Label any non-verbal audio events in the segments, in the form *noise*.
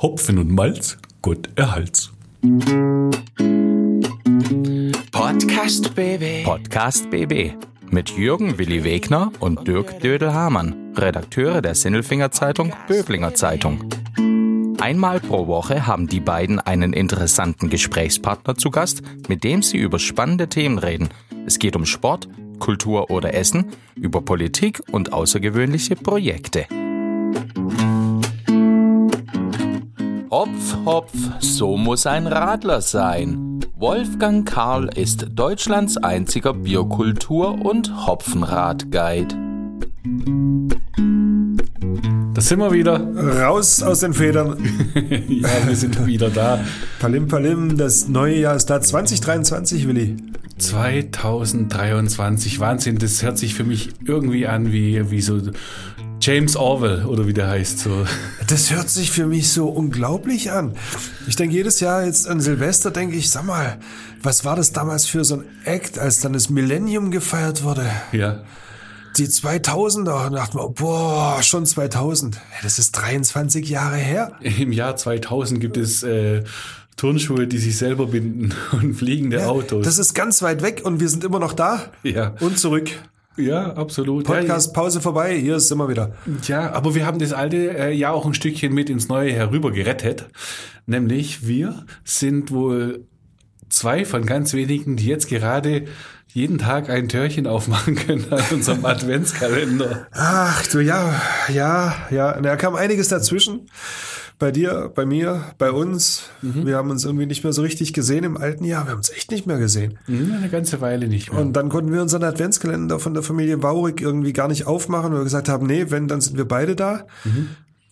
Hopfen und Malz, Gott erhalt's. Podcast BB. Podcast BB mit Jürgen Willi Wegner und Dirk Dödel-Hamann, Redakteure der Sinnelfinger Zeitung Böblinger Zeitung. Einmal pro Woche haben die beiden einen interessanten Gesprächspartner zu Gast, mit dem sie über spannende Themen reden. Es geht um Sport, Kultur oder Essen, über Politik und außergewöhnliche Projekte. Hopf, Hopf, so muss ein Radler sein. Wolfgang Karl ist Deutschlands einziger Bierkultur- und Hopfenrad-Guide. Da sind wir wieder. Raus aus den Federn. *laughs* ja, wir sind wieder da. Palim Palim, das neue Jahr ist da. 2023, Willi. 2023, Wahnsinn, das hört sich für mich irgendwie an wie, wie so James Orwell oder wie der heißt. So. Das hört sich für mich so unglaublich an. Ich denke jedes Jahr jetzt an Silvester, denke ich, sag mal, was war das damals für so ein Act, als dann das Millennium gefeiert wurde? Ja. Die 2000er, und dachte man, boah, schon 2000. Das ist 23 Jahre her. Im Jahr 2000 gibt es äh, Turnschuhe, die sich selber binden *laughs* und fliegende Ja, Autos. Das ist ganz weit weg und wir sind immer noch da. Ja. Und zurück. Ja, absolut. Podcast, Pause vorbei, hier sind wir wieder. Ja, aber wir haben das alte äh, Jahr auch ein Stückchen mit ins neue herüber gerettet. Nämlich wir sind wohl zwei von ganz wenigen, die jetzt gerade jeden Tag ein Türchen aufmachen können an unserem *laughs* Adventskalender. Ach du, ja, ja, ja. Da kam einiges dazwischen. Bei dir, bei mir, bei uns. Wir haben uns irgendwie nicht mehr so richtig gesehen im alten Jahr. Wir haben uns echt nicht mehr gesehen. Hm, Eine ganze Weile nicht mehr. Und dann konnten wir unseren Adventskalender von der Familie Waurig irgendwie gar nicht aufmachen, weil wir gesagt haben, nee, wenn, dann sind wir beide da.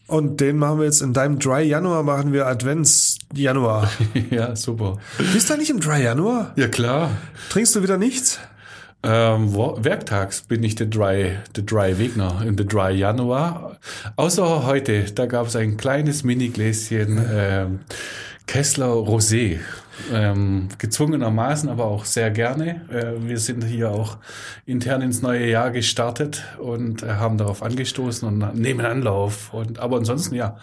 Und den machen wir jetzt in deinem Dry Januar, machen wir Advents Januar. *laughs* ja, super. Bist du nicht im Dry Januar? Ja, klar. Trinkst du wieder nichts? Ähm, werktags bin ich der Dry, der Dry Wegner in der Dry Januar. Außer heute, da gab es ein kleines Mini-Gläschen ähm, Kessler Rosé. Ähm, gezwungenermaßen, aber auch sehr gerne. Äh, wir sind hier auch intern ins neue Jahr gestartet und äh, haben darauf angestoßen und nehmen Anlauf. Und, aber ansonsten, ja.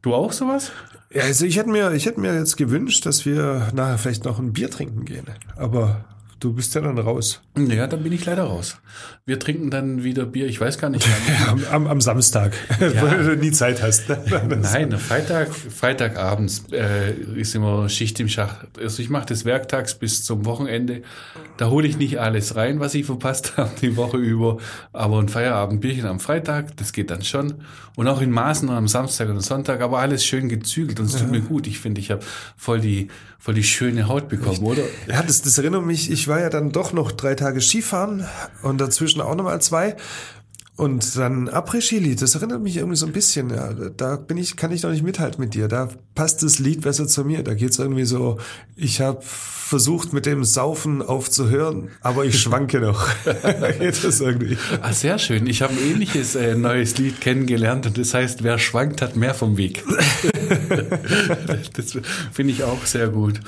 Du auch sowas? Ja, also ich hätte mir, ich hätte mir jetzt gewünscht, dass wir nachher vielleicht noch ein Bier trinken gehen. Aber du bist ja dann raus. Ja, dann bin ich leider raus. Wir trinken dann wieder Bier. Ich weiß gar nicht. *laughs* Am, am, am Samstag, *laughs* wo du nie Zeit hast. *laughs* Nein, Freitag, Freitagabends äh, ist immer Schicht im Schach. Also ich mache das werktags bis zum Wochenende. Da hole ich nicht alles rein, was ich verpasst habe die Woche über. Aber ein Feierabendbierchen am Freitag, das geht dann schon. Und auch in Maßen am Samstag und Sonntag, aber alles schön gezügelt und es tut mir gut. Ich finde, ich habe voll die, voll die schöne Haut bekommen, oder? Ja, das, das erinnert mich, ich war ja dann doch noch drei Tage Skifahren und dazwischen auch nochmal zwei. Und dann Après-Ski-Lied, das erinnert mich irgendwie so ein bisschen, ja. Da bin ich, kann ich noch nicht mithalten mit dir. Da passt das Lied besser zu mir. Da geht's irgendwie so, ich habe versucht mit dem Saufen aufzuhören, aber ich schwanke noch. *laughs* da geht das irgendwie. Ah, sehr schön. Ich habe ein ähnliches äh, neues Lied kennengelernt und das heißt, wer schwankt, hat mehr vom Weg. *laughs* das finde ich auch sehr gut.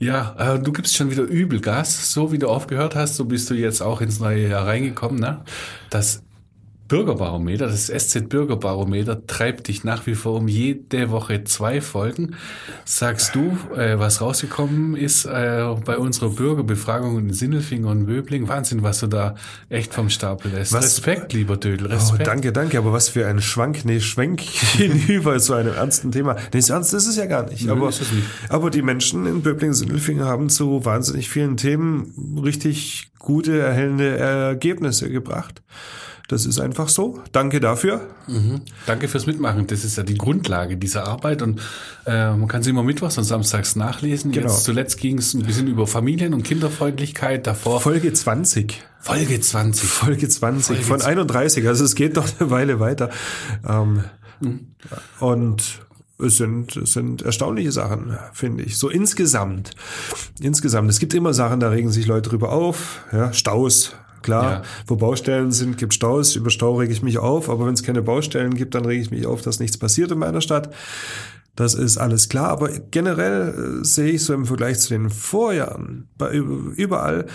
Ja, äh, du gibst schon wieder übel Gas. So wie du aufgehört hast, so bist du jetzt auch ins neue Jahr reingekommen. Ne? Das Bürgerbarometer, das SZ Bürgerbarometer treibt dich nach wie vor um jede Woche zwei Folgen. Sagst du, äh, was rausgekommen ist äh, bei unserer Bürgerbefragung in Sinnelfingen und Möbling? Wahnsinn, was du da echt vom Stapel lässt. Was- Respekt, lieber Dödel, Oh, Respekt. danke, danke, aber was für ein Schwank, nee, Schwenk hinüber *laughs* zu einem ernsten Thema. Nee, so ernst ist es ja gar nicht. Nö, aber, nicht. aber die Menschen in Böblingen-Sindelfingen haben zu wahnsinnig vielen Themen richtig gute, erhellende Ergebnisse gebracht. Das ist einfach so. Danke dafür. Danke fürs Mitmachen. Das ist ja die Grundlage dieser Arbeit und äh, man kann sie immer mittwochs und samstags nachlesen. Genau. Jetzt zuletzt ging es ein bisschen über Familien- und Kinderfreundlichkeit. Davor Folge 20. Folge 20. Folge 20 Folge von 20. 31. Also es geht noch eine Weile weiter. Ähm, Und es sind, es sind erstaunliche Sachen, finde ich. So insgesamt. Insgesamt. Es gibt immer Sachen, da regen sich Leute drüber auf. Ja, Staus. Klar, Ja. wo Baustellen sind, gibt Staus. Über Stau rege ich mich auf. Aber wenn es keine Baustellen gibt, dann rege ich mich auf, dass nichts passiert in meiner Stadt. Das ist alles klar, aber generell äh, sehe ich so im Vergleich zu den Vorjahren bei, überall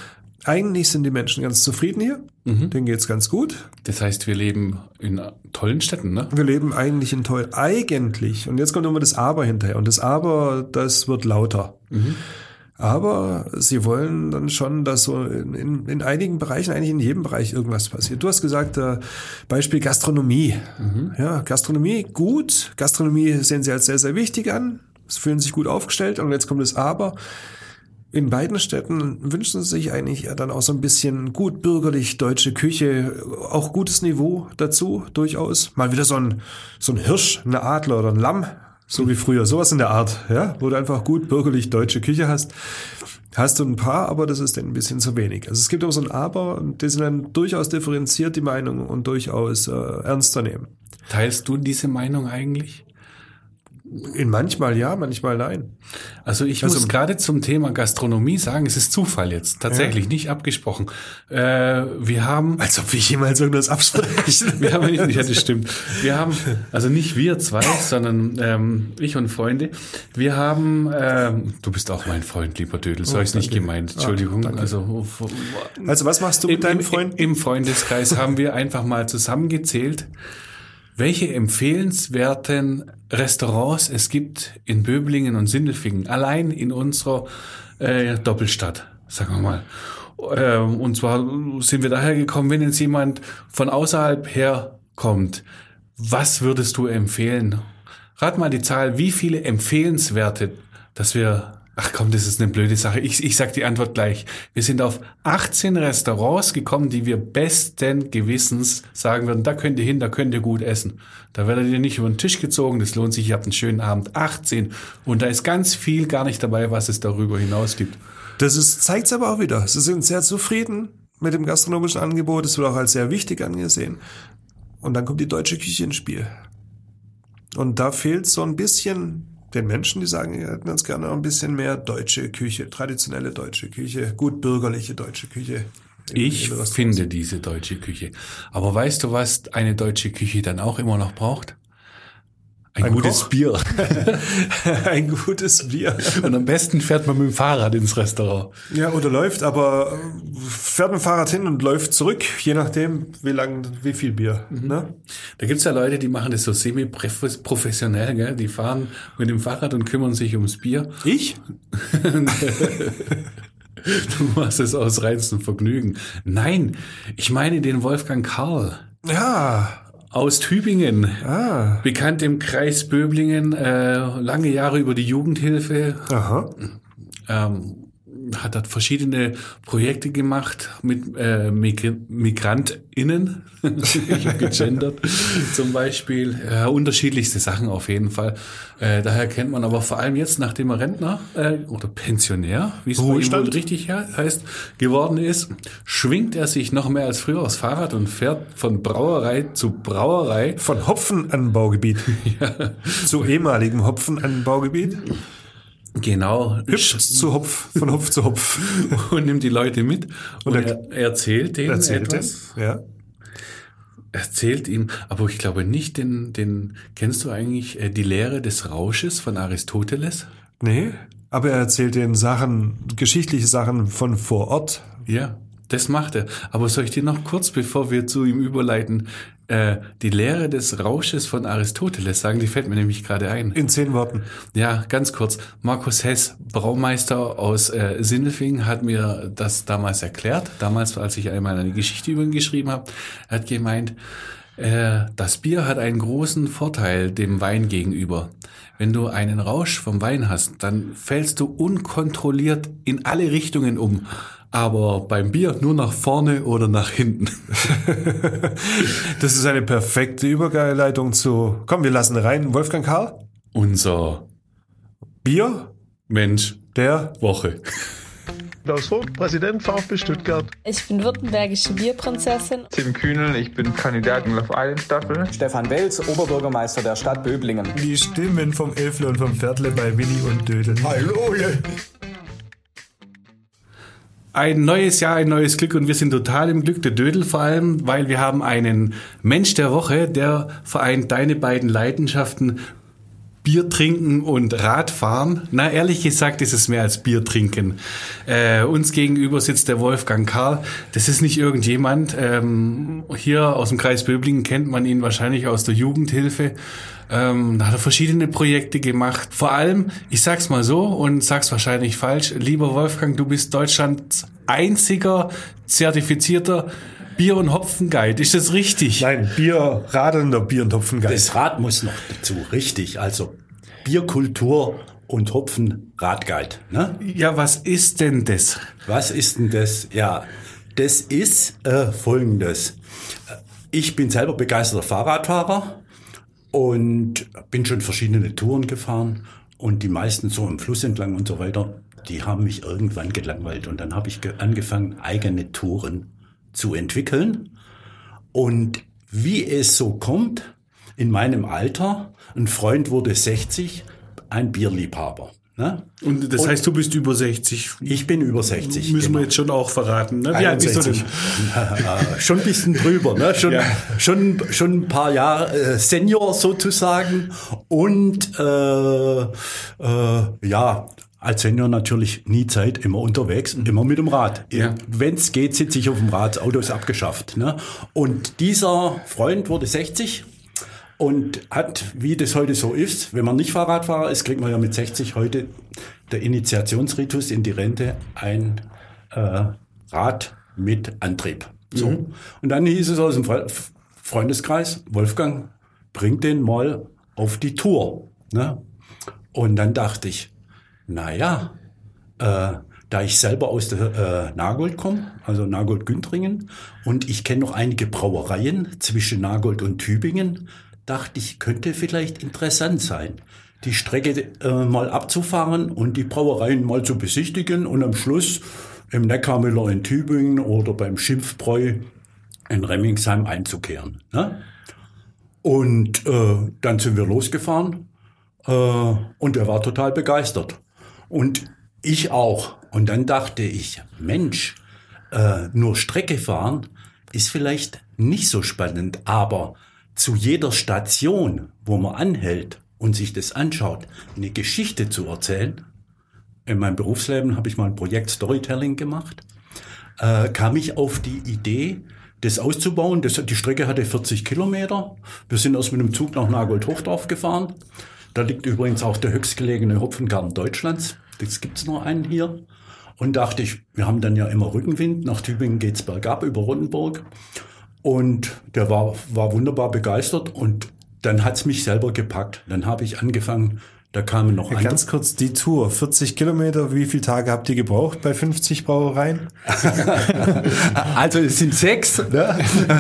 Eigentlich sind die Menschen ganz zufrieden hier. Denen geht's ganz gut. Das heißt, wir leben in tollen Städten, ne? Wir leben eigentlich in toll. Eigentlich. Und jetzt kommt immer das Aber hinterher. Und das Aber, das wird lauter. Aber sie wollen dann schon, dass so in, in, in einigen Bereichen, eigentlich in jedem Bereich irgendwas passiert. Du hast gesagt, äh, Beispiel Gastronomie. Ja, Gastronomie gut. Gastronomie sehen sie als sehr, sehr wichtig an. Sie fühlen sich gut aufgestellt. Und jetzt kommt das Aber. In beiden Städten wünschen sie sich eigentlich dann auch so ein bisschen gut bürgerlich deutsche Küche, auch gutes Niveau dazu, durchaus. Mal wieder so ein, so ein Hirsch, eine Adler oder ein Lamm, so wie früher, sowas in der Art, ja, wo du einfach gut bürgerlich deutsche Küche hast. Hast du ein paar, aber das ist dann ein bisschen zu wenig. Also es gibt auch so ein Aber, und die sind dann durchaus differenziert, die Meinung, und durchaus äh, ernster nehmen. Teilst du diese Meinung eigentlich? In manchmal ja, manchmal nein. Also ich Also- muss gerade zum Thema Gastronomie sagen, es ist Zufall jetzt, tatsächlich, nicht abgesprochen. Äh, wir haben Als ob wir jemals irgendwas absprechen. *laughs* Wir haben nicht, ja, das stimmt. Wir haben, also nicht wir zwei, sondern ähm, ich und Freunde. Wir haben, ähm, du bist auch mein Freund, lieber Dödel, so habe ich es nicht gemeint. Entschuldigung. Ah, also Also was machst du mit deinen Freunden? Im Freundeskreis haben wir einfach mal zusammengezählt, welche empfehlenswerten Restaurants es gibt in Böblingen und Sindelfingen, allein in unserer äh, Doppelstadt, sagen wir mal. Ähm, und zwar sind wir daher gekommen, wenn jetzt jemand von außerhalb herkommt, was würdest du empfehlen? Rat mal die Zahl, wie viele empfehlenswerte, dass wir Ach komm, das ist eine blöde Sache. Ich, ich sag die Antwort gleich. Wir sind auf 18 Restaurants gekommen, die wir besten Gewissens sagen würden, da könnt ihr hin, da könnt ihr gut essen. Da werdet ihr nicht über den Tisch gezogen, das lohnt sich, ihr habt einen schönen Abend. 18. Und da ist ganz viel gar nicht dabei, was es darüber hinaus gibt. Das ist, zeigt's aber auch wieder. Sie sind sehr zufrieden mit dem gastronomischen Angebot. Es wird auch als sehr wichtig angesehen. Und dann kommt die deutsche Küche ins Spiel. Und da fehlt so ein bisschen den Menschen, die sagen, wir hätten ganz gerne ein bisschen mehr deutsche Küche, traditionelle deutsche Küche, gut bürgerliche deutsche Küche. Ich finde diese deutsche Küche. Aber weißt du, was eine deutsche Küche dann auch immer noch braucht? Ein, Ein gutes Koch? Bier. *laughs* ein gutes Bier. Und am besten fährt man mit dem Fahrrad ins Restaurant. Ja, oder läuft, aber äh, fährt mit dem Fahrrad hin und läuft zurück, je nachdem, wie lang, wie viel Bier. Ne? Da gibt's ja Leute, die machen das so semi-professionell, gell? Die fahren mit dem Fahrrad und kümmern sich ums Bier. Ich? *laughs* Du machst es aus reinstem Vergnügen. Nein, ich meine den Wolfgang Karl Ja. Aus Tübingen. Ah. Bekannt im Kreis Böblingen, äh, lange Jahre über die Jugendhilfe, Aha. ähm, hat dort verschiedene Projekte gemacht mit äh, Migr MigrantInnen. *laughs* ich habe gegendert zum Beispiel. Äh, unterschiedlichste Sachen auf jeden Fall. Äh, daher kennt man aber vor allem jetzt, nachdem er Rentner äh, oder Pensionär, wie es bei ihm wohl richtig ja, heißt, geworden ist, schwingt er sich noch mehr als früher aufs Fahrrad und fährt von Brauerei zu Brauerei. Von Hopfenanbaugebiet *laughs* zu ehemaligem Hopfenanbaugebiet. Genau. Hübsch zu Hopf, von Hopf zu Hopf. *laughs* und nimmt die Leute mit und, Und er, erzählt denen Erzählt etwas. er. Ja. erzählt ihm, aber ich glaube nicht den, den, kennst du eigentlich äh, die Lehre des Rausches von Aristoteles? Nee, aber er erzählt den Sachen, geschichtliche Sachen von vor Ort. Ja, das macht er. Aber soll ich dir noch kurz, bevor wir zu ihm überleiten, äh, die Lehre des Rausches von Aristoteles sagen? Die fällt mir nämlich gerade ein. In zehn Worten. Ja, ganz kurz. Markus Hess, Braumeister aus äh, Sindelfingen, hat mir das damals erklärt. Damals, als ich einmal eine Geschichte über ihn geschrieben habe. Er hat gemeint, äh, das Bier hat einen großen Vorteil dem Wein gegenüber. Wenn du einen Rausch vom Wein hast, dann fällst du unkontrolliert in alle Richtungen um. Aber beim Bier nur nach vorne oder nach hinten. *laughs* Das ist eine perfekte Überleitung zu, komm, wir lassen rein, Wolfgang Karl, Unser Bier, Mensch der Woche. Klaus Vogt, Präsident VfB Stuttgart. Ich bin württembergische Bierprinzessin. Tim Kühnel, ich bin Kandidat in Love Island Staffel. Stefan Welz, Oberbürgermeister der Stadt Böblingen. die Stimmen vom Elfle und vom Viertle bei Willi und Dödel. Hallo! Ein neues Jahr, ein neues Glück und wir sind total im Glück, der Dödel vor allem, weil wir haben einen Mensch der Woche, der vereint deine beiden Leidenschaften Bier trinken und Radfahren. Na, ehrlich gesagt ist es mehr als Bier trinken. Äh, uns gegenüber sitzt der Wolfgang Karl. Das ist nicht irgendjemand. Ähm, hier aus dem Kreis Böblingen kennt man ihn wahrscheinlich aus der Jugendhilfe. Ähm, da hat er verschiedene Projekte gemacht. Vor allem, ich sag's mal so und sag's wahrscheinlich falsch, lieber Wolfgang, du bist Deutschlands einziger zertifizierter Bier- und Hopfenguide. Ist das richtig? Nein, Bier, radelnder Bier- und Hopfengeist. Das Rad muss noch dazu, richtig. Also Bierkultur und Hopfen Radguide. Ne? Ja, was ist denn das? Was ist denn das? Ja, das ist äh, folgendes. Ich bin selber begeisterter Fahrradfahrer und bin schon verschiedene Touren gefahren und die meisten so im Fluss entlang und so weiter, die haben mich irgendwann gelangweilt und dann habe ich ge- angefangen, eigene Touren zu entwickeln. Und wie es so kommt, in meinem Alter, ein Freund wurde 60, ein Bierliebhaber. Ne? Und das heißt, du bist über 60. Ich bin über 60. Müssen genau. wir jetzt schon auch verraten. Ne? Wie alt bist du denn? 61. *laughs* Schon ein bisschen drüber, ne? schon, Ja. schon, schon ein paar Jahre äh, Senior sozusagen und äh, äh, ja, als Senior natürlich nie Zeit, immer unterwegs, immer mit dem Rad. Ja. Wenn es geht, sitze ich auf dem Rad, das Auto ist abgeschafft. Ne? Und dieser Freund wurde 60 und hat, wie das heute so ist, wenn man nicht Fahrradfahrer ist, kriegt man ja mit 60 heute der Initiationsritus in die Rente ein äh, Rad mit Antrieb. So. Und dann hieß es aus dem Fre Freundeskreis, Wolfgang, bring den mal auf die Tour. Ne? Und dann dachte ich, naja, äh, da ich selber aus der äh, Nagold komme, also Nagold-Güntringen, und ich kenne noch einige Brauereien zwischen Nagold und Tübingen, dachte ich, könnte vielleicht interessant sein, die Strecke äh, mal abzufahren und die Brauereien mal zu besichtigen und am Schluss im Neckarmüller in Tübingen oder beim Schimpfbräu in Remmingsheim einzukehren. Ne? Und äh, dann sind wir losgefahren äh, und er war total begeistert. Und ich auch. Und dann dachte ich, Mensch, äh, nur Strecke fahren ist vielleicht nicht so spannend, aber zu jeder Station, wo man anhält und sich das anschaut, eine Geschichte zu erzählen. In meinem Berufsleben habe ich mal ein Projekt Storytelling gemacht. Äh, kam ich auf die Idee, das auszubauen. Das, die Strecke hatte 40 Kilometer. Wir sind aus mit dem Zug nach Nagold-Hochdorf gefahren. Da liegt übrigens auch der höchstgelegene Hopfengarten Deutschlands. Das gibt's nur einen hier. Und dachte ich, wir haben dann ja immer Rückenwind. Nach Tübingen geht's bergab über Rottenburg. Und der war, war wunderbar begeistert. Und dann hat's mich selber gepackt. Dann habe ich angefangen, da kamen noch Ja, andere. ganz kurz die Tour, 40 Kilometer, wie viele Tage habt ihr gebraucht bei 50 Brauereien? *laughs* Also es sind sechs. Ne?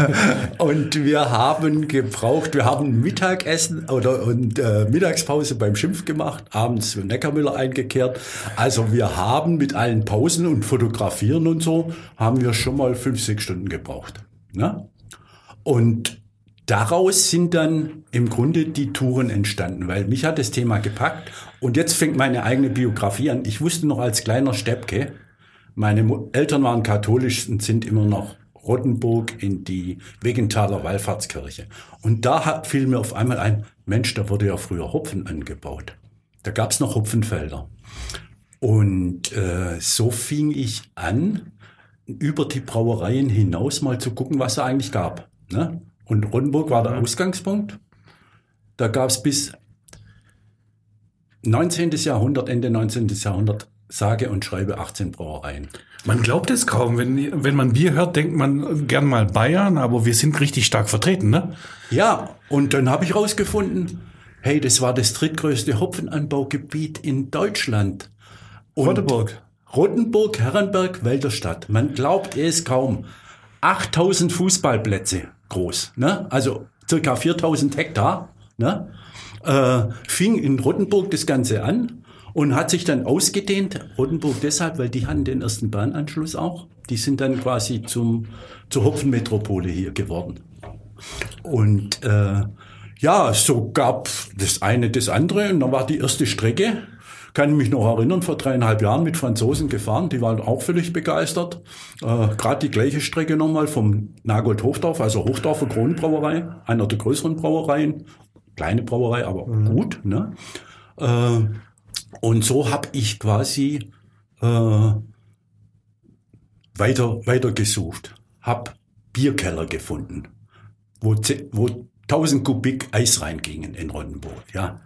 *laughs* Und wir haben gebraucht, wir haben Mittagessen oder und äh, Mittagspause beim Schimpf gemacht, abends für Neckarmüller eingekehrt. Also wir haben mit allen Pausen und Fotografieren und so, haben wir schon mal fünf, sechs Stunden gebraucht. Ne? Und daraus sind dann im Grunde die Touren entstanden, weil mich hat das Thema gepackt und jetzt fängt meine eigene Biografie an. Ich wusste noch als kleiner Steppke, meine Eltern waren katholisch und sind immer noch Rottenburg in die Wegenthaler Wallfahrtskirche. Und da hat, fiel mir auf einmal ein, Mensch, da wurde ja früher Hopfen angebaut. Da gab's noch Hopfenfelder. Und äh, so fing ich an, über die Brauereien hinaus mal zu gucken, was da eigentlich gab. Ne? Und Rottenburg war der Ausgangspunkt. Da gab's bis 19. Jahrhundert, Ende 19. Jahrhundert, sage und schreibe 18 Brauereien. Man glaubt es kaum. Wenn, wenn man Bier hört, denkt man gern mal Bayern, aber wir sind richtig stark vertreten, ne? Ja, und dann habe ich rausgefunden, hey, das war das drittgrößte Hopfenanbaugebiet in Deutschland. Und Rottenburg. Rottenburg, Herrenberg, Wälderstadt. Man glaubt es kaum. 8000 Fußballplätze groß, ne? Also circa 4000 Hektar, ne? Äh, fing in Rottenburg das Ganze an und hat sich dann ausgedehnt. Rottenburg deshalb, weil die hatten den ersten Bahnanschluss auch. Die sind dann quasi zum, zur Hopfenmetropole hier geworden. Und äh, ja, so gab das eine das andere und dann war die erste Strecke. Kann ich mich noch erinnern, vor dreieinhalb Jahren mit Franzosen gefahren, die waren auch völlig begeistert. Äh, Gerade die gleiche Strecke nochmal vom Nagold Hochdorf, also Hochdorfer Kronenbrauerei, einer der größeren Brauereien. kleine Brauerei, aber gut. Ne? Äh, und so habe ich quasi äh, weiter, weiter gesucht, habe Bierkeller gefunden, wo, wo 1000 Kubik Eis reingingen in Rottenburg. Ja,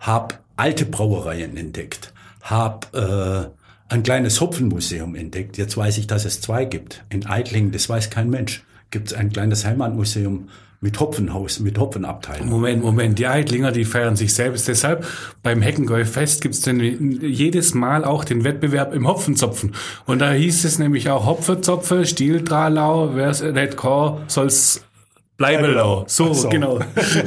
hab alte Brauereien entdeckt, hab äh, ein kleines Hopfenmuseum entdeckt. Jetzt weiß ich, dass es zwei gibt. In Eitlingen, das weiß kein Mensch, gibt es ein kleines Heimatmuseum mit Hopfenhaus, mit Hopfenabteilung. Moment, Moment, die Eitlinger, die feiern sich selbst. Deshalb beim Heckengäu-Fest gibt's denn jedes Mal auch den Wettbewerb im Hopfenzopfen. Und da hieß es nämlich auch Hopfenzopfe, Stieldralau, wer es nicht kann, soll's bleiben lau. So, so. genau.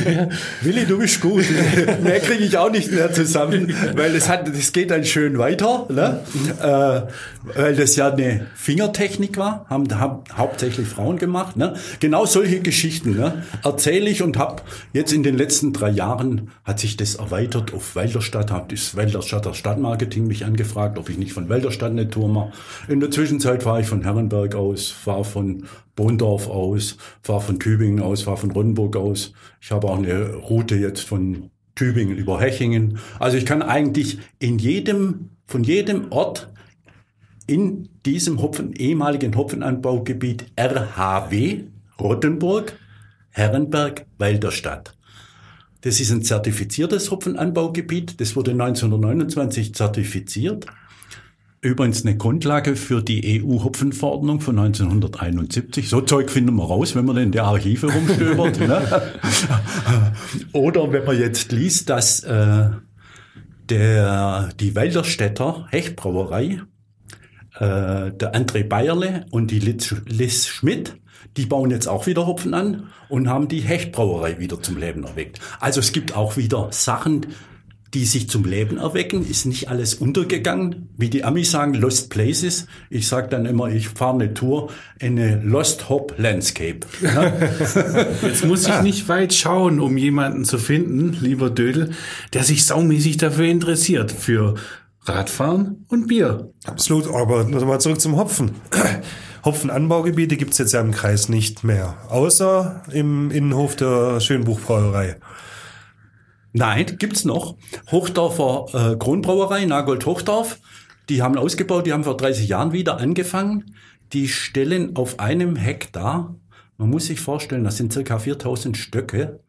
*laughs* Willi, du bist gut. *laughs* mehr kriege ich auch nicht mehr zusammen, weil es hat, es geht dann schön weiter, ne? äh, weil das ja eine Fingertechnik war, haben, haben hauptsächlich Frauen gemacht. Ne? Genau solche Geschichten ne? erzähle ich und habe jetzt in den letzten drei Jahren hat sich das erweitert auf Walderstadt, hat das Walderstadter Stadtmarketing mich angefragt, ob ich nicht von Walderstadt eine Tour mache. In der Zwischenzeit fahre ich von Herrenberg aus, fahre von Bohndorf aus, fahre von Tübingen aus, fahre von Rottenburg aus. Ich habe auch eine Route jetzt von Tübingen über Hechingen. Also ich kann eigentlich in jedem, von jedem Ort in diesem Hopfen, ehemaligen Hopfenanbaugebiet RHW, Rottenburg, Herrenberg, Walderstadt. Das ist ein zertifiziertes Hopfenanbaugebiet. Das wurde 1929 zertifiziert. Übrigens eine Grundlage für die EU-Hopfenverordnung von 1971. So Zeug finden wir raus, wenn man in der Archive rumstöbert. ne? *laughs* Oder wenn man jetzt liest, dass äh, der, die Walderstädter Hechtbrauerei, äh, der André Bayerle und die Liz, Liz Schmidt, die bauen jetzt auch wieder Hopfen an und haben die Hechtbrauerei wieder zum Leben erweckt. Also es gibt auch wieder Sachen, die sich zum Leben erwecken, ist nicht alles untergegangen. Wie die Amis sagen, Lost Places. Ich sage dann immer, ich fahre eine Tour in eine Lost Hop Landscape. Ja? *laughs* Jetzt muss ich nicht weit schauen, um jemanden zu finden, lieber Dödel, der sich saumäßig dafür interessiert, für Radfahren und Bier. Absolut, aber nochmal zurück zum Hopfen. *clears throat* Hopfenanbaugebiete gibt's jetzt ja im Kreis nicht mehr, außer im Innenhof der Schönbuchbrauerei. Nein, gibt's noch. Hochdorfer äh, Kronbrauerei, Nagold Hochdorf. Die haben ausgebaut, die haben vor 30 Jahren wieder angefangen. Die stellen auf einem Hektar, man muss sich vorstellen, das sind circa 4000 Stöcke,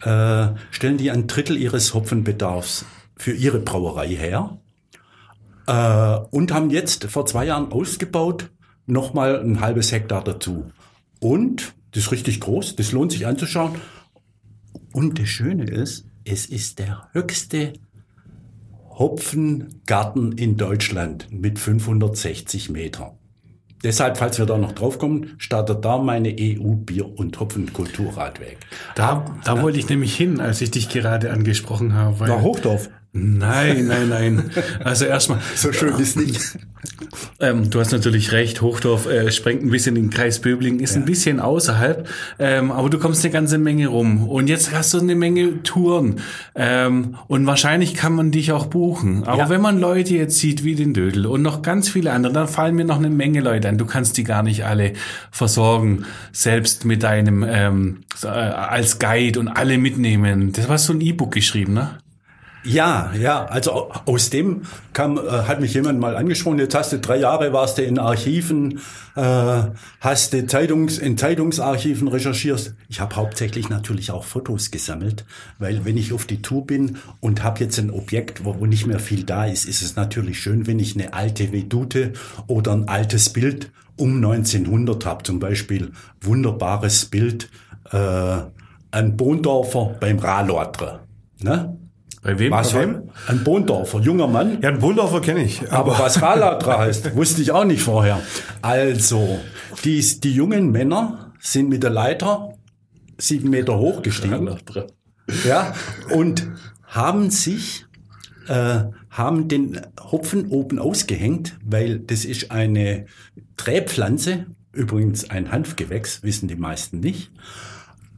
äh, stellen die ein Drittel ihres Hopfenbedarfs für ihre Brauerei her. Äh, und haben jetzt vor zwei Jahren ausgebaut, nochmal ein halbes Hektar dazu. Und, das ist richtig groß, das lohnt sich anzuschauen. Und das Schöne ist, es ist der höchste Hopfengarten in Deutschland mit 560 Metern. Deshalb, falls wir da noch draufkommen, startet da meine EU-Bier- und Hopfenkulturradweg. Da, da wollte ich nämlich hin, als ich dich gerade angesprochen habe. Weil Nach Hochdorf. Nein, nein, nein. Also erstmal. *laughs* So schön ist nicht. Ähm, du hast natürlich recht, Hochdorf äh, sprengt ein bisschen den Kreis Böblingen, ist ein bisschen außerhalb, ähm, aber du kommst eine ganze Menge rum. Und jetzt hast du eine Menge Touren. Ähm, und wahrscheinlich kann man dich auch buchen. Aber Ja. wenn man Leute jetzt sieht wie den Dödel und noch ganz viele andere, dann fallen mir noch eine Menge Leute ein. Du kannst die gar nicht alle versorgen, selbst mit deinem ähm, äh, als Guide und alle mitnehmen. Das war so ein E-Book geschrieben, ne? Ja, ja, also aus dem kam, äh, hat mich jemand mal angesprochen, jetzt hast du drei Jahre, warst du in Archiven, äh, hast du Zeitungs, in Zeitungsarchiven recherchierst. Ich habe hauptsächlich natürlich auch Fotos gesammelt, weil wenn ich auf die Tour bin und habe jetzt ein Objekt, wo, wo nicht mehr viel da ist, ist es natürlich schön, wenn ich eine alte Vedute oder ein altes Bild um 1900 habe. Zum Beispiel wunderbares Bild, äh, ein Bohndorfer beim Rahlodre. Ne? Bei wem? Was Bei wem? Ein Bohndorfer, junger Mann. Ja, einen Bundorfer kenne ich. Aber was Ralatra heißt, *laughs* wusste ich auch nicht vorher. Also, die, die jungen Männer sind mit der Leiter sieben Meter hoch gestiegen. Ja, und haben sich, äh, haben den Hopfen oben ausgehängt, weil das ist eine Träpflanze, übrigens ein Hanfgewächs, wissen die meisten nicht,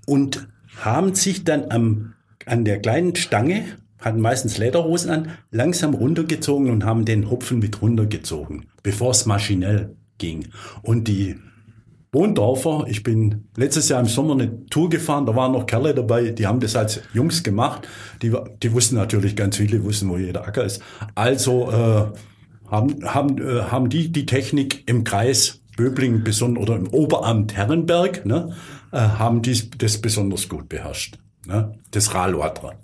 und haben sich dann am, an der kleinen Stange, hatten meistens Lederhosen an, langsam runtergezogen und haben den Hopfen mit runtergezogen, bevor es maschinell ging. Und die Bohndorfer. Ich bin letztes Jahr im Sommer eine Tour gefahren, da waren noch Kerle dabei, die haben das als Jungs gemacht. Die, die wussten natürlich, ganz viele wussten, wo jeder Acker ist. Also äh, haben, haben, äh, haben die die Technik im Kreis Böblingen besonders oder im Oberamt Herrenberg, ne, äh, haben die das besonders gut beherrscht. Ne, das Ralwatra.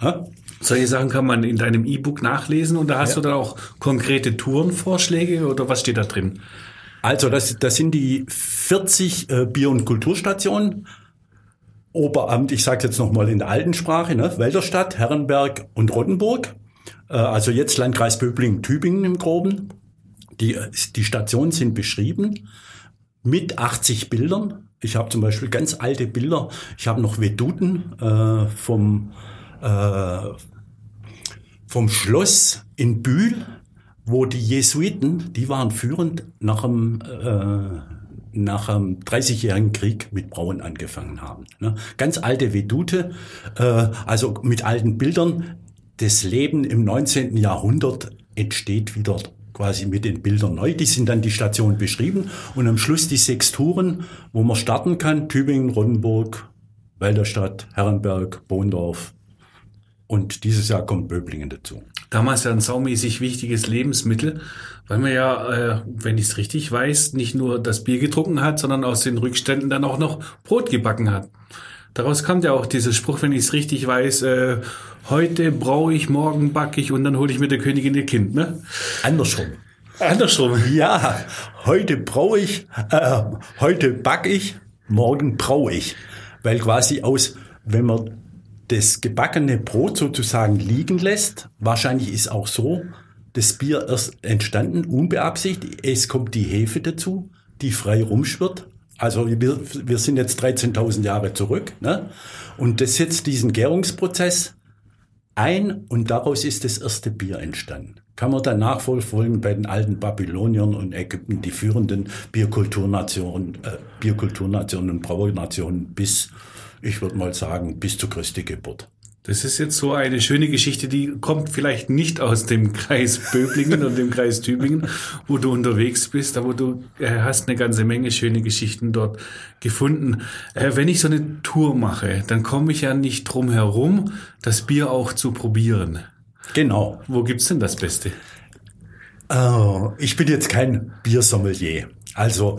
Ne? Solche Sachen kann man in deinem E-Book nachlesen und da hast Ja. du dann auch konkrete Tourenvorschläge oder was steht da drin? Also das, das sind die 40 äh, Bier- und Kulturstationen. Oberamt, ich sage jetzt nochmal in der alten Sprache, ne? Welderstadt, Herrenberg und Rottenburg. Äh, also jetzt Landkreis Böblingen, Tübingen im Groben. Die, äh, die Stationen sind beschrieben mit 80 Bildern. Ich habe zum Beispiel ganz alte Bilder. Ich habe noch Veduten äh, vom, äh, vom Schloss in Bühl, wo die Jesuiten, die waren führend nach dem, äh, nach dem 30-jährigen Krieg mit Brauen angefangen haben. Ne? Ganz alte Vedute, äh, also mit alten Bildern. Das Leben im 19. Jahrhundert entsteht wieder quasi mit den Bildern neu. Die sind dann die Station beschrieben und am Schluss die sechs Touren, wo man starten kann. Tübingen, Roddenburg, Welderstadt, Herrenberg, Bohndorf. Und dieses Jahr kommt Böblingen dazu. Damals ja ein saumäßig wichtiges Lebensmittel, weil man ja, äh, wenn ich es richtig weiß, nicht nur das Bier getrunken hat, sondern aus den Rückständen dann auch noch Brot gebacken hat. Daraus kommt ja auch dieser Spruch, wenn ich es richtig weiß, äh, heute brauche ich, morgen backe ich und dann hole ich mir der Königin ihr Kind, ne? Andersrum. Andersrum. Ja, heute brauche ich, äh, heute back ich, morgen brauche ich. Weil quasi aus, wenn man das gebackene Brot sozusagen liegen lässt, wahrscheinlich ist auch so, das Bier erst entstanden, unbeabsichtigt. Es kommt die Hefe dazu, die frei rumschwirrt. Also wir, wir sind jetzt 13.000 Jahre zurück. Ne? Und das setzt diesen Gärungsprozess ein und daraus ist das erste Bier entstanden. Kann man dann nachverfolgen bei den alten Babyloniern und Ägypten, die führenden Bierkulturnationen, äh, Bierkulturnationen und Brauernationen bis, ich würde mal sagen, bis zur Christi Geburt. Das ist jetzt so eine schöne Geschichte, die kommt vielleicht nicht aus dem Kreis Böblingen und dem Kreis Tübingen, wo du unterwegs bist, aber du äh, hast eine ganze Menge schöne Geschichten dort gefunden. Äh, wenn ich so eine Tour mache, dann komme ich ja nicht drum herum, das Bier auch zu probieren. Genau. Wo gibt's denn das Beste? Oh, ich bin jetzt kein Biersommelier. Also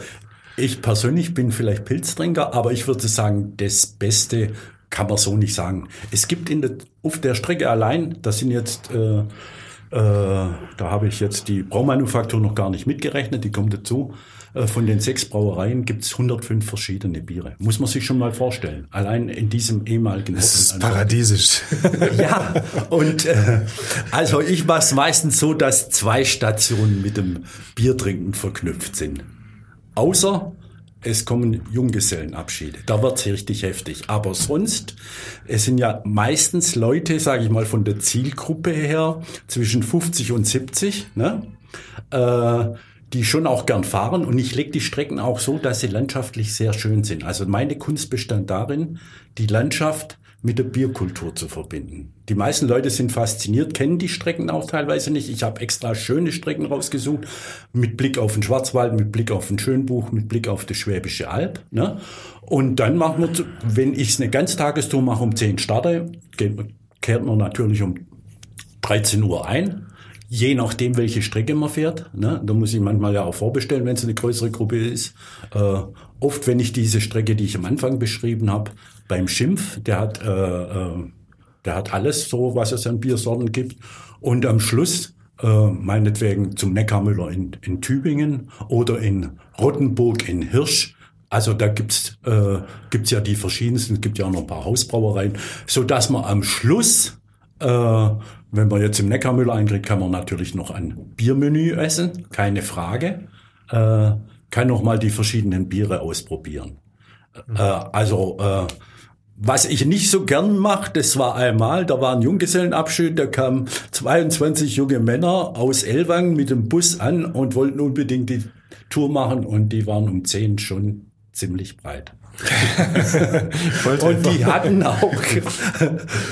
ich persönlich bin vielleicht Pilztrinker, aber ich würde sagen, das Beste kann man so nicht sagen. Es gibt in der, auf der Strecke allein, das sind jetzt, äh, äh, da habe ich jetzt die Braumanufaktur noch gar nicht mitgerechnet, die kommt dazu. Äh, Von den sechs Brauereien gibt es 105 verschiedene Biere. Muss man sich schon mal vorstellen. Allein in diesem ehemaligen Das ist paradiesisch. *laughs* Ja, und äh, also ich mache es meistens so, dass zwei Stationen mit dem Biertrinken verknüpft sind. Außer es kommen Junggesellenabschiede. Da wird's richtig heftig. Aber sonst, es sind ja meistens Leute, sage ich mal, von der Zielgruppe her, zwischen 50 und 70, ne? äh, die schon auch gern fahren. Und ich lege die Strecken auch so, dass sie landschaftlich sehr schön sind. Also meine Kunst bestand darin, die Landschaft mit der Bierkultur zu verbinden. Die meisten Leute sind fasziniert, kennen die Strecken auch teilweise nicht. Ich habe extra schöne Strecken rausgesucht, mit Blick auf den Schwarzwald, mit Blick auf den Schönbuch, mit Blick auf die Schwäbische Alb. Ne? Und dann machen wir, wenn ich eine Ganztagestour mache, um 10 starte, kehrt man natürlich um 13 Uhr ein. Je nachdem, welche Strecke man fährt. Ne? Da muss ich manchmal ja auch vorbestellen, wenn es eine größere Gruppe ist. Äh, oft, wenn ich diese Strecke, die ich am Anfang beschrieben habe, beim Schimpf, der hat, äh, äh, der hat alles so, was es an Biersorten gibt. Und am Schluss, äh, meinetwegen zum Neckarmüller in, in Tübingen oder in Rottenburg in Hirsch. Also da gibt's äh, gibt's ja die verschiedensten, es gibt ja auch noch ein paar Hausbrauereien, so dass man am Schluss äh, wenn man jetzt im Neckarmüller einkriegt, kann man natürlich noch ein Biermenü essen, keine Frage. Äh, kann noch mal die verschiedenen Biere ausprobieren. Äh, also äh, was ich nicht so gern mache, das war einmal, da war ein Junggesellenabschied, da kamen 22 junge Männer aus Elwang mit dem Bus an und wollten unbedingt die Tour machen und die waren um 10 schon ziemlich breit. Und die hatten auch,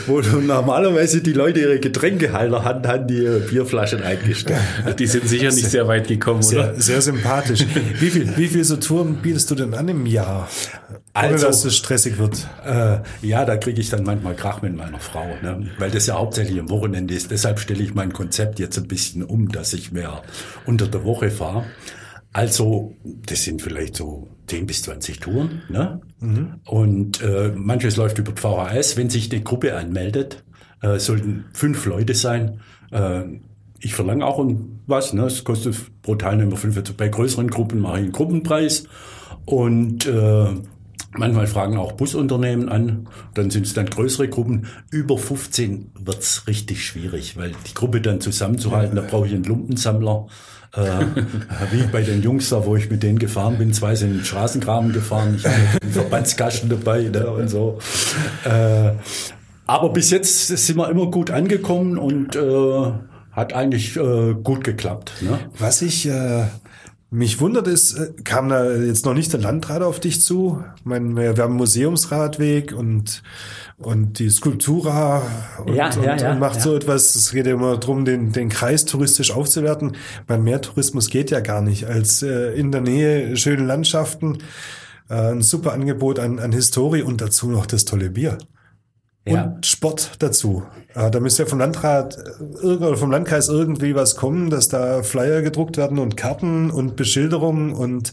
wo normalerweise die Leute ihre Getränkehalter hatten, hatten die ihre Bierflaschen eingestellt. Die sind sicher nicht sehr weit gekommen, Sehr, oder? sehr sympathisch. Wie viel, wie viel so Touren bietest du denn an im Jahr? Ohne Also- dass es stressig wird. Äh, ja, da kriege ich dann manchmal Krach mit meiner Frau, ne? weil das ja hauptsächlich am Wochenende ist. Deshalb stelle ich mein Konzept jetzt ein bisschen um, dass ich mehr unter der Woche fahre. Also, das sind vielleicht so 10 bis 20 Touren. Ne? Und äh, manches läuft über VHS. Wenn sich die Gruppe anmeldet, äh, sollten fünf Leute sein. Äh, ich verlange auch ein, was. Ne? Es kostet pro Teilnehmer fünf. Also bei größeren Gruppen mache ich einen Gruppenpreis. Und äh, manchmal fragen auch Busunternehmen an. Dann sind es dann größere Gruppen. Über 15 wird's richtig schwierig, weil die Gruppe dann zusammenzuhalten, da brauche ich einen Lumpensammler. Äh, *laughs* wie bei den Jungs da, wo ich mit denen gefahren bin. Zwei sind in den Straßengraben gefahren. Ich hatte den Verbandskasten dabei ne, und so. Äh, aber bis jetzt sind wir immer gut angekommen und äh, hat eigentlich äh, gut geklappt. Ne? Was ich äh, mich wundert ist, äh, kam da jetzt noch nicht der Landrat auf dich zu? Ich meine, wir, wir haben einen Museumsradweg und und die Skulptura und, Ja, und, ja, ja, und macht ja. so etwas. Es geht ja immer darum, den, den Kreis touristisch aufzuwerten. Weil mehr Tourismus geht ja gar nicht als äh, in der Nähe schöne Landschaften, äh, ein super Angebot an, an Historie und dazu noch das tolle Bier. Ja. Und Sport dazu. Äh, Da müsste ja vom Landrat äh, oder vom Landkreis irgendwie was kommen, dass da Flyer gedruckt werden und Karten und Beschilderung und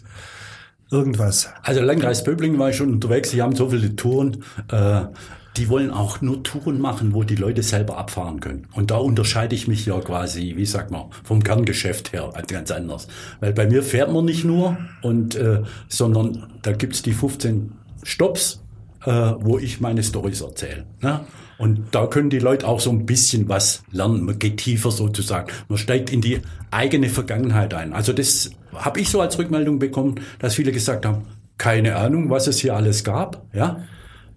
irgendwas. Also Landkreis Böblingen war ich schon unterwegs, die haben so viele Touren. Äh, die wollen auch nur Touren machen, wo die Leute selber abfahren können. Und da unterscheide ich mich ja quasi, wie sagt man, vom Kerngeschäft her ganz anders. Weil bei mir fährt man nicht nur, und, äh, sondern da gibt's die 15 Stops, äh, wo ich meine Stories erzähle. Ne? Und da können die Leute auch so ein bisschen was lernen. Man geht tiefer sozusagen. Man steigt in die eigene Vergangenheit ein. Also das habe ich so als Rückmeldung bekommen, dass viele gesagt haben, keine Ahnung, was es hier alles gab. Ja,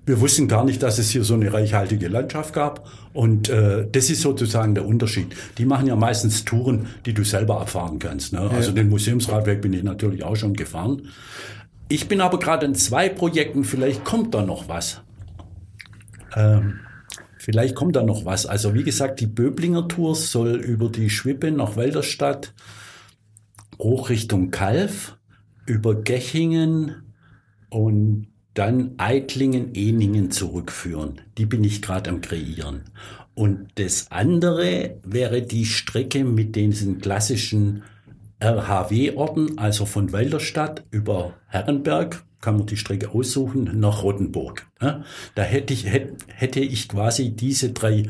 wir wussten gar nicht, dass es hier so eine reichhaltige Landschaft gab. Und äh, das ist sozusagen der Unterschied. Die machen ja meistens Touren, die du selber abfahren kannst. Ne? Also den Museumsradweg bin ich natürlich auch schon gefahren. Ich bin aber gerade in zwei Projekten, vielleicht kommt da noch was. Ähm, vielleicht kommt da noch was. Also wie gesagt, die Böblinger Tour soll über die Schwippe nach Welderstadt hoch Richtung Kalf, über Gechingen und dann Eitlingen, Eningen zurückführen. Die bin ich gerade am kreieren. Und das andere wäre die Strecke mit diesen klassischen RHW-Orten, also von Welderstadt über Herrenberg, kann man die Strecke aussuchen, nach Rottenburg. ne? Da hätte ich, hätte ich quasi diese drei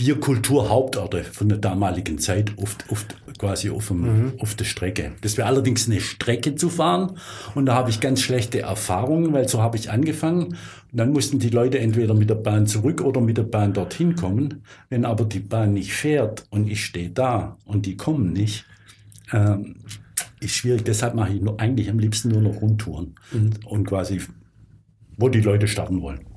Bierkulturhauptorte von der damaligen Zeit auf, auf, quasi auf, dem, auf der Strecke. Das wäre allerdings eine Strecke zu fahren und da habe ich ganz schlechte Erfahrungen, weil so habe ich angefangen. Und dann mussten die Leute entweder mit der Bahn zurück oder mit der Bahn dorthin kommen. Wenn aber die Bahn nicht fährt und ich stehe da und die kommen nicht, ähm, ist schwierig. Deshalb mache ich nur, eigentlich am liebsten nur noch Rundtouren und quasi, wo die Leute starten wollen.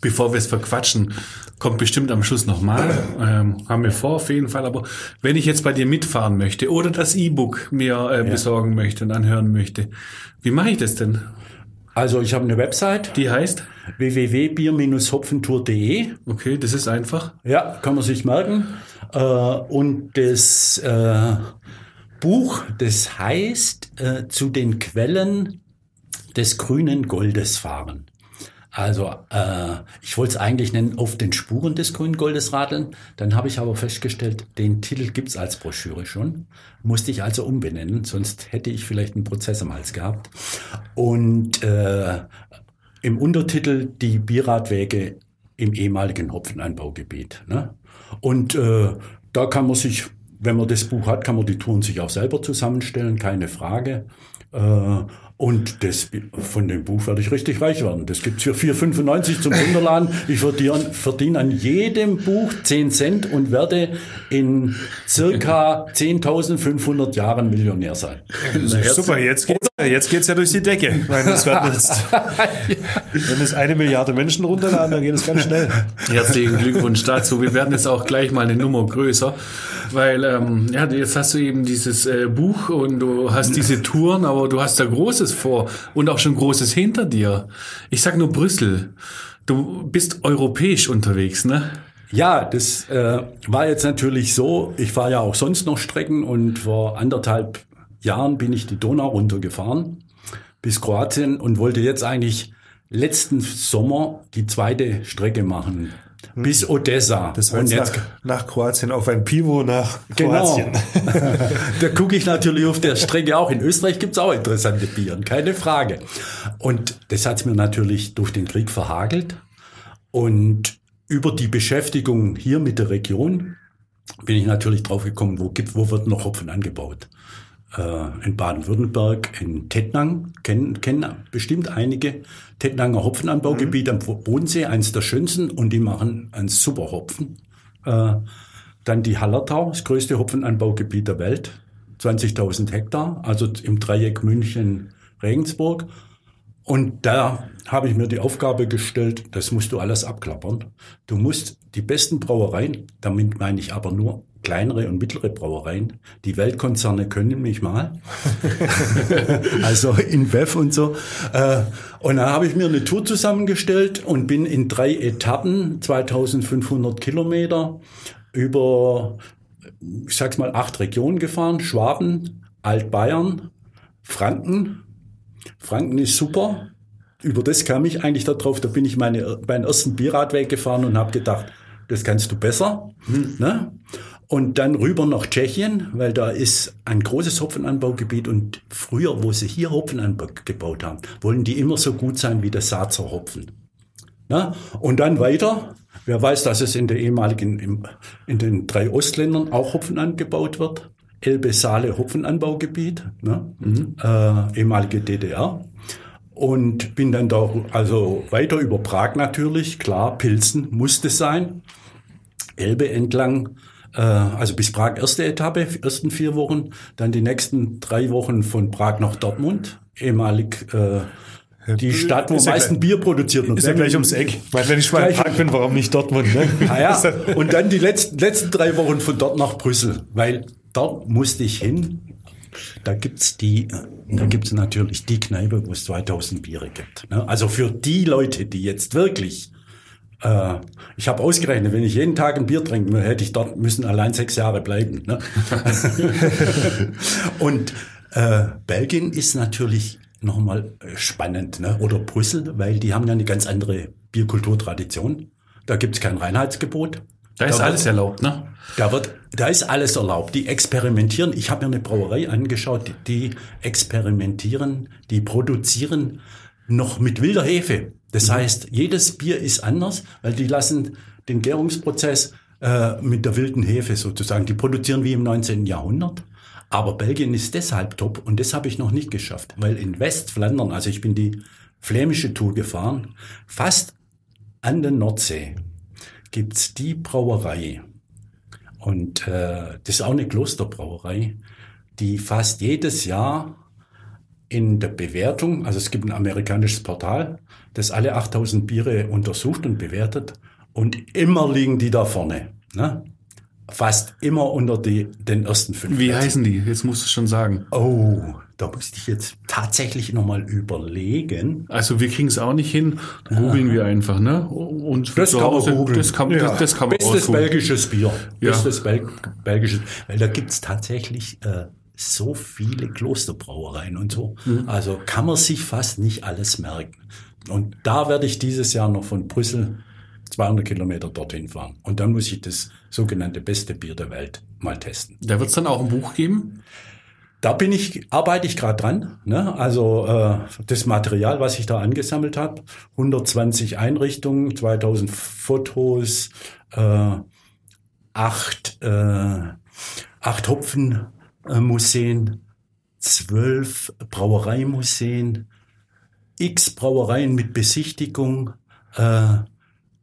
Bevor wir es verquatschen, kommt bestimmt am Schluss nochmal. Ähm, haben wir vor auf jeden Fall. Aber wenn ich jetzt bei dir mitfahren möchte oder das E-Book mir äh, besorgen möchte und anhören möchte, wie mache ich das denn? Also ich habe eine Website, Die heißt? www.bier-hopfentour.de. Okay, das ist einfach. Ja, kann man sich merken. Äh, und das äh, Buch, das heißt äh, zu den Quellen des grünen Goldes fahren. Also äh, ich wollte es eigentlich nennen, auf den Spuren des grünen Goldes radeln. Dann habe ich aber festgestellt, den Titel gibt's als Broschüre schon. Musste ich also umbenennen, sonst hätte ich vielleicht einen Prozess am Hals gehabt. Und äh, im Untertitel die Bierradwege im ehemaligen Hopfenanbaugebiet. Ne? Und äh, da kann man sich, wenn man das Buch hat, kann man die Touren sich auch selber zusammenstellen, keine Frage. Und das, von dem Buch werde ich richtig reich werden. Das gibt's für 4,95 zum Runterladen. Ich verdiene, verdiene an jedem Buch 10 Cent und werde in circa 10.500 Jahren Millionär sein. Super, jetzt geht's, jetzt geht's ja durch die Decke. Ich meine, das wird jetzt, *laughs* wenn es eine Milliarde Menschen runterladen, dann geht es ganz schnell. Herzlichen Glückwunsch dazu. Wir werden jetzt auch gleich mal eine Nummer größer, weil ähm, ja, jetzt hast du eben dieses äh, Buch und du hast diese Touren, aber du hast da großes Großes vor und auch schon Großes hinter dir. Ich sag nur Brüssel. Du bist europäisch unterwegs, ne? Ja, das äh, war jetzt natürlich so. Ich fahre ja auch sonst noch Strecken und vor anderthalb Jahren bin ich die Donau runtergefahren bis Kroatien und wollte jetzt eigentlich letzten Sommer die zweite Strecke machen. Bis Odessa. Das war und jetzt nach, nach Kroatien auf ein Pivo nach Kroatien. Genau. *laughs* da gucke ich natürlich auf der Strecke auch. In Österreich gibt's auch interessante Bieren, keine Frage. Und das hat's mir natürlich durch den Krieg verhagelt. Und über die Beschäftigung hier mit der Region bin ich natürlich drauf gekommen, wo, gibt, wo wird noch Hopfen angebaut. Äh, in Baden-Württemberg, in Tettnang, kennen, kennen bestimmt einige Tettnanger Hopfenanbaugebiet am Bodensee, eins der schönsten, und die machen einen super Hopfen. Äh, dann die Hallertau, das größte Hopfenanbaugebiet der Welt, 20.000 Hektar, also im Dreieck München-Regensburg. Und da habe ich mir die Aufgabe gestellt, das musst du alles abklappern. Du musst die besten Brauereien, damit meine ich aber nur kleinere und mittlere Brauereien, die Weltkonzerne können mich mal. *laughs* also in WEF und so. Äh, und da habe ich mir eine Tour zusammengestellt und bin in drei Etappen, 2500 Kilometer, über, ich sag's mal, acht Regionen gefahren. Schwaben, Altbayern, Franken, Franken ist super. Über das kam ich eigentlich darauf. Da bin ich meine, meinen ersten Bierradweg gefahren und habe gedacht, das kannst du besser. Hm. Ne? Und dann rüber nach Tschechien, weil da ist ein großes Hopfenanbaugebiet und früher, wo sie hier Hopfen angebaut haben, wollen die immer so gut sein wie der Saazer Hopfen. Na? Und dann weiter. Wer weiß, dass es in der ehemaligen, in den drei Ostländern auch Hopfen angebaut wird. Elbe-Saale Hopfenanbaugebiet, ne? Mhm. Äh, ehemalige DDR. Und bin dann da, also weiter über Prag natürlich, klar, Pilzen musste sein. Elbe entlang, äh, also bis Prag erste Etappe, ersten vier Wochen, dann die nächsten drei Wochen von Prag nach Dortmund, ehemalig äh, die Stadt, wo am meisten Bier produziert wird. Ist ja gleich ums Eck. Weil wenn ich mal in Prag bin, warum nicht Dortmund? Ne? Ah ja. *laughs* Und dann die letzten, letzten drei Wochen von dort nach Brüssel, weil dort musste ich hin. Da gibt's die, da gibt's natürlich die Kneipe, wo es 2000 Biere gibt. Ne? Also für die Leute, die jetzt wirklich äh, ich habe ausgerechnet, wenn ich jeden Tag ein Bier trinken hätte ich dort müssen allein sechs Jahre bleiben. Ne? *laughs* Und äh, Belgien ist natürlich nochmal spannend, ne? oder Brüssel, weil die haben ja eine ganz andere Bierkulturtradition. Da gibt's kein Reinheitsgebot. Da ist da alles wird, erlaubt, ne? Da wird, da ist alles erlaubt. Die experimentieren. Ich habe mir eine Brauerei angeschaut, die, die experimentieren, die produzieren noch mit wilder Hefe. Das mhm. heißt, jedes Bier ist anders, weil die lassen den Gärungsprozess äh, mit der wilden Hefe sozusagen. Die produzieren wie im 19. Jahrhundert. Aber Belgien ist deshalb top und das habe ich noch nicht geschafft, weil in Westflandern, also ich bin die flämische Tour gefahren, fast an der Nordsee gibt's die Brauerei. Und äh, das ist auch eine Klosterbrauerei, die fast jedes Jahr in der Bewertung, also es gibt ein amerikanisches Portal, das alle 8000 Biere untersucht und bewertet und immer liegen die da vorne. Ne? Fast immer unter die, den ersten fünf. Wie heißen die? Jetzt musst du schon sagen. Oh, da musste ich jetzt tatsächlich nochmal überlegen. Also wir kriegen es auch nicht hin. Googeln wir einfach, ne? Und das kann man googeln. Das kann, ja. das, das kann man Bestes belgisches Bier. Ja. Bestes Bel belgisches. Weil da gibt's tatsächlich äh, so viele Klosterbrauereien und so. Mhm. Also kann man sich fast nicht alles merken. Und da werde ich dieses Jahr noch von Brüssel 200 Kilometer dorthin fahren. Und dann muss ich das sogenannte beste Bier der Welt mal testen. Da wird es dann auch ein Buch geben? Da bin ich, arbeite ich gerade dran. Ne? Also äh, das Material, was ich da angesammelt habe, 120 Einrichtungen, 2000 Fotos, äh, acht, äh, acht Hopfen, äh, Museen, zwölf Brauereimuseen, x Brauereien mit Besichtigung, äh,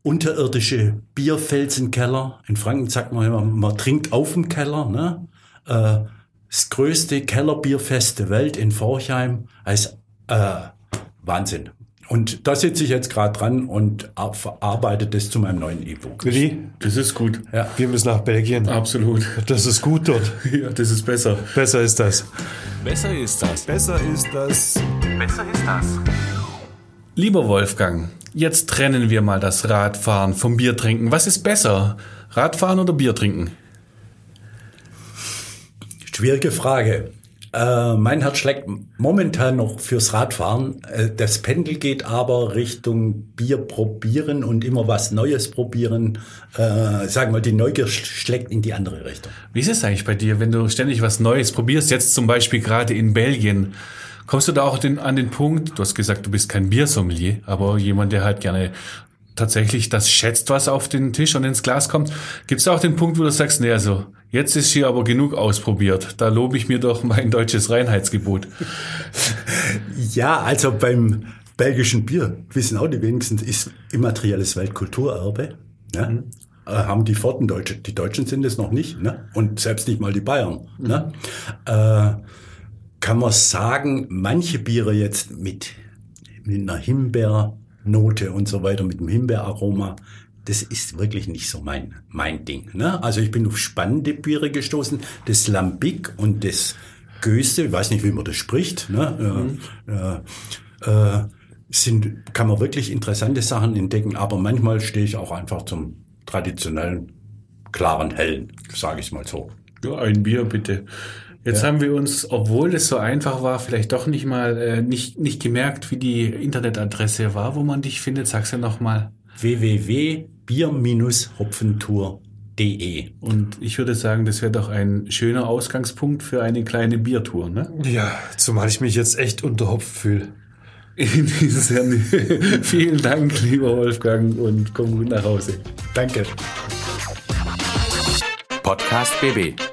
unterirdische Bierfelsenkeller. In Franken sagt man immer, man trinkt auf dem Keller. Ne? Äh, das größte Kellerbierfest der Welt in Forchheim. Also, äh, Wahnsinn. Und da sitze ich jetzt gerade dran und ar- verarbeite das zu meinem neuen E-Book. Willi, Das ist gut. Ja. wir müssen nach Belgien. Absolut. Das ist gut dort. *laughs* Ja, das ist besser. Besser ist das. Besser ist das. Besser ist das. Besser ist das. Lieber Wolfgang, jetzt trennen wir mal das Radfahren vom Biertrinken. Was ist besser? Radfahren oder Bier trinken? Schwierige Frage. Äh, mein Herz schlägt momentan noch fürs Radfahren. Äh, das Pendel geht aber Richtung Bier probieren und immer was Neues probieren. Äh, sagen wir, die Neugier sch- schlägt in die andere Richtung. Wie ist es eigentlich bei dir, wenn du ständig was Neues probierst? Jetzt zum Beispiel gerade in Belgien. Kommst du da auch den, an den Punkt, du hast gesagt, du bist kein Biersommelier, aber jemand, der halt gerne tatsächlich das schätzt, was auf den Tisch und ins Glas kommt. Gibt es da auch den Punkt, wo du sagst, nee, also jetzt ist hier aber genug ausprobiert. Da lobe ich mir doch mein deutsches Reinheitsgebot. *laughs* Ja, also beim belgischen Bier, wissen auch die wenigsten, ist immaterielles Weltkulturerbe. Ne? Äh, haben die Pforten Deutsche. Die Deutschen sind es noch nicht. Ne? Und selbst nicht mal die Bayern. Ne? Äh, kann man sagen, manche Biere jetzt mit, mit einer Himbeernote und so weiter, mit einem Himbeeraroma, das ist wirklich nicht so mein, mein Ding. Ne? Also ich bin auf spannende Biere gestoßen. Das Lambic und das Göste, ich weiß nicht, wie man das spricht, ne? äh, äh, äh, sind, kann man wirklich interessante Sachen entdecken, aber manchmal stehe ich auch einfach zum traditionellen, klaren, hellen, sage ich mal so. Ja, ein Bier bitte. Jetzt haben wir uns, obwohl es so einfach war, vielleicht doch nicht mal äh, nicht, nicht gemerkt, wie die Internetadresse war, wo man dich findet. Sag's ja nochmal. www.bier-hopfentour.de Und ich würde sagen, das wäre doch ein schöner Ausgangspunkt für eine kleine Biertour, ne? Ja, zumal ich mich jetzt echt unterhopft fühle. In diesem Sinne, *laughs* vielen Dank, lieber Wolfgang, und komm gut nach Hause. Danke. Podcast BB.